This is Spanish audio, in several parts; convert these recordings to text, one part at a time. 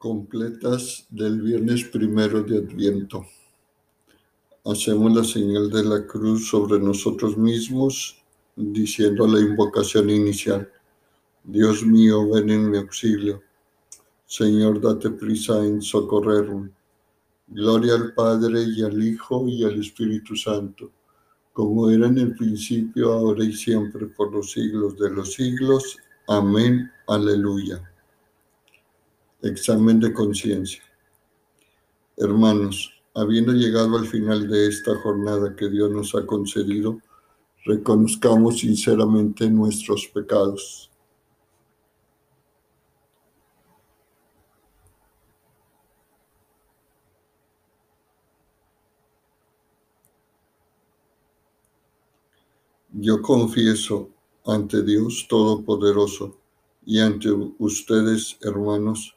completas del viernes primero de Adviento. Hacemos la señal de la cruz sobre nosotros mismos, diciendo la invocación inicial. Dios mío, ven en mi auxilio. Señor, date prisa en socorrerme. Gloria al Padre y al Hijo y al Espíritu Santo, como era en el principio, ahora y siempre, por los siglos de los siglos. Amén. Aleluya. Examen de conciencia. Hermanos, habiendo llegado al final de esta jornada que Dios nos ha concedido, reconozcamos sinceramente nuestros pecados. Yo confieso ante Dios Todopoderoso y ante ustedes, hermanos,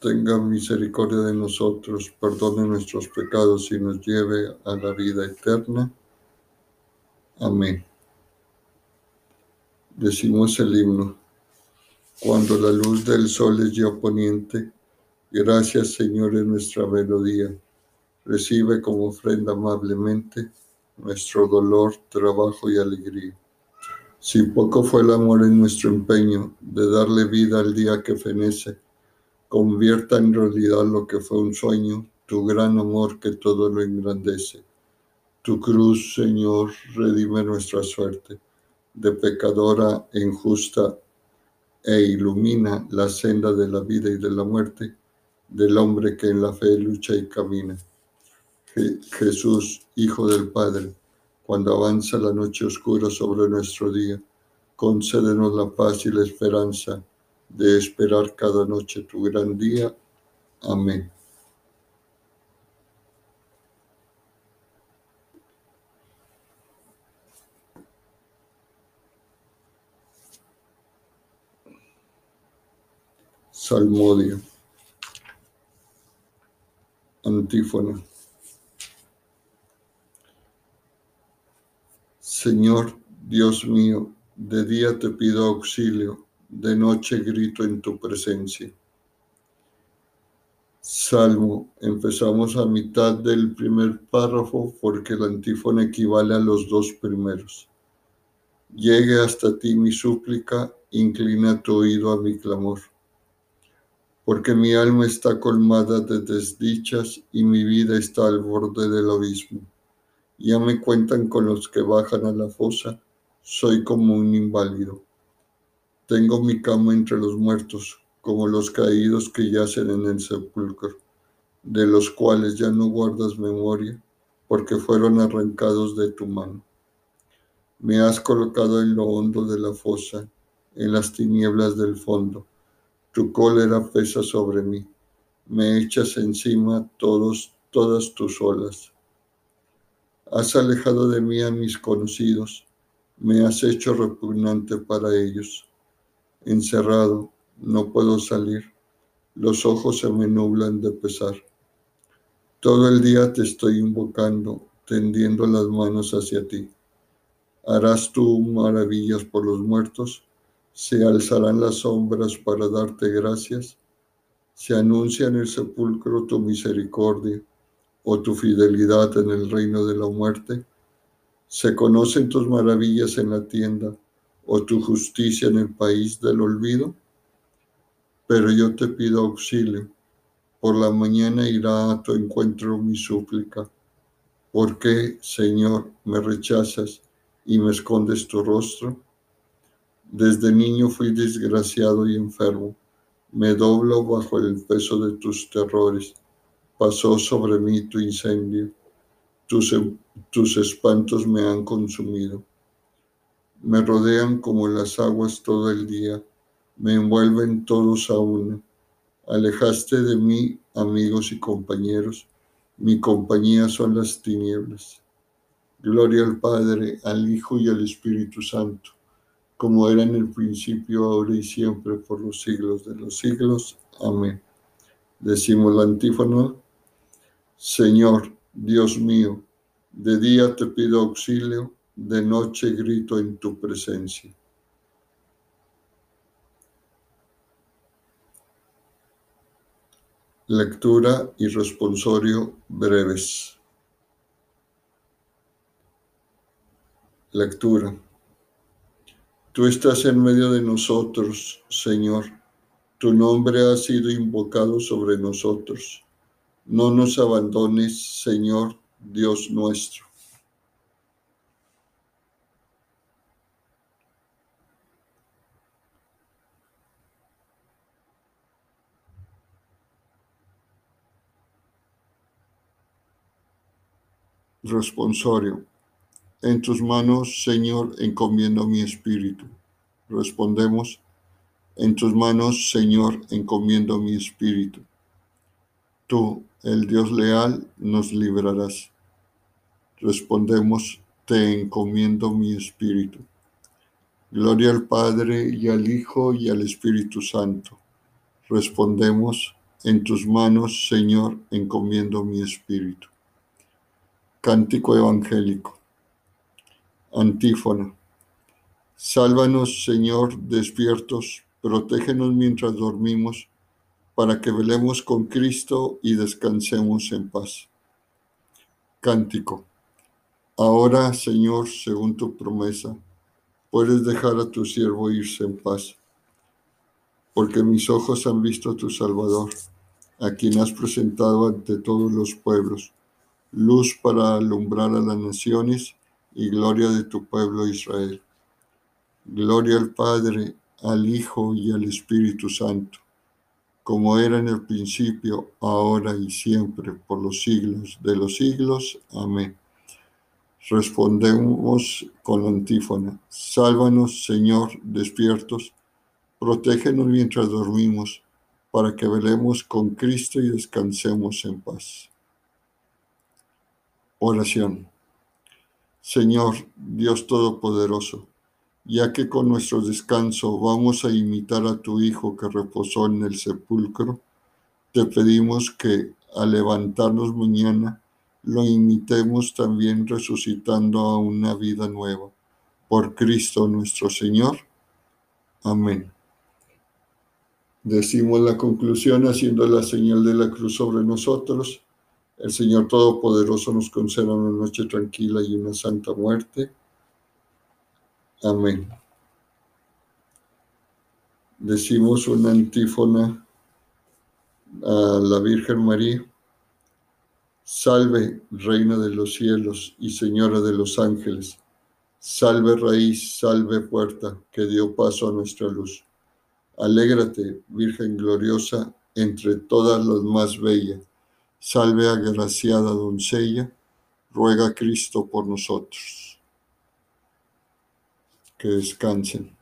tenga misericordia de nosotros, perdone nuestros pecados y nos lleve a la vida eterna. Amén. Decimos el himno. Cuando la luz del sol es ya poniente, gracias Señor en nuestra melodía. Recibe como ofrenda amablemente nuestro dolor, trabajo y alegría. Si poco fue el amor en nuestro empeño de darle vida al día que fenece, convierta en realidad lo que fue un sueño, tu gran amor que todo lo engrandece. Tu cruz, Señor, redime nuestra suerte de pecadora e injusta e ilumina la senda de la vida y de la muerte del hombre que en la fe lucha y camina. Jesús, Hijo del Padre, cuando avanza la noche oscura sobre nuestro día, concédenos la paz y la esperanza de esperar cada noche tu gran día. Amén. Salmodia. Antífona. Señor Dios mío, de día te pido auxilio de noche grito en tu presencia. Salmo, empezamos a mitad del primer párrafo porque el antífono equivale a los dos primeros. Llegue hasta ti mi súplica, inclina tu oído a mi clamor. Porque mi alma está colmada de desdichas y mi vida está al borde del abismo. Ya me cuentan con los que bajan a la fosa, soy como un inválido tengo mi cama entre los muertos, como los caídos que yacen en el sepulcro, de los cuales ya no guardas memoria, porque fueron arrancados de tu mano. Me has colocado en lo hondo de la fosa, en las tinieblas del fondo. Tu cólera pesa sobre mí. Me echas encima todos, todas tus olas. Has alejado de mí a mis conocidos. Me has hecho repugnante para ellos encerrado, no puedo salir, los ojos se me nublan de pesar. Todo el día te estoy invocando, tendiendo las manos hacia ti. Harás tú maravillas por los muertos, se alzarán las sombras para darte gracias, se anuncia en el sepulcro tu misericordia o tu fidelidad en el reino de la muerte, se conocen tus maravillas en la tienda o tu justicia en el país del olvido? Pero yo te pido auxilio. Por la mañana irá a tu encuentro mi súplica. ¿Por qué, Señor, me rechazas y me escondes tu rostro? Desde niño fui desgraciado y enfermo. Me doblo bajo el peso de tus terrores. Pasó sobre mí tu incendio. Tus, tus espantos me han consumido. Me rodean como las aguas todo el día, me envuelven todos a una. Alejaste de mí, amigos y compañeros, mi compañía son las tinieblas. Gloria al Padre, al Hijo y al Espíritu Santo, como era en el principio, ahora y siempre, por los siglos de los siglos. Amén. Decimos la antífona. Señor, Dios mío, de día te pido auxilio, de noche grito en tu presencia. Lectura y responsorio breves. Lectura. Tú estás en medio de nosotros, Señor. Tu nombre ha sido invocado sobre nosotros. No nos abandones, Señor, Dios nuestro. Responsorio. En tus manos, Señor, encomiendo mi espíritu. Respondemos. En tus manos, Señor, encomiendo mi espíritu. Tú, el Dios leal, nos librarás. Respondemos, te encomiendo mi espíritu. Gloria al Padre y al Hijo y al Espíritu Santo. Respondemos, en tus manos, Señor, encomiendo mi espíritu. Cántico Evangélico. Antífona. Sálvanos, Señor, despiertos, protégenos mientras dormimos, para que velemos con Cristo y descansemos en paz. Cántico. Ahora, Señor, según tu promesa, puedes dejar a tu siervo irse en paz, porque mis ojos han visto a tu Salvador, a quien has presentado ante todos los pueblos luz para alumbrar a las naciones y gloria de tu pueblo Israel. Gloria al Padre, al Hijo y al Espíritu Santo, como era en el principio, ahora y siempre, por los siglos de los siglos. Amén. Respondemos con la antífona. Sálvanos, Señor, despiertos, protégenos mientras dormimos, para que velemos con Cristo y descansemos en paz. Oración. Señor, Dios Todopoderoso, ya que con nuestro descanso vamos a imitar a tu Hijo que reposó en el sepulcro, te pedimos que al levantarnos mañana lo imitemos también resucitando a una vida nueva. Por Cristo nuestro Señor. Amén. Decimos la conclusión haciendo la señal de la cruz sobre nosotros el Señor Todopoderoso nos conceda una noche tranquila y una santa muerte. Amén. Decimos una antífona a la Virgen María. Salve, Reina de los cielos y Señora de los ángeles. Salve raíz, salve puerta que dio paso a nuestra luz. Alégrate, Virgen gloriosa, entre todas las más bellas Salve agraciada doncella, ruega Cristo por nosotros. Que descansen.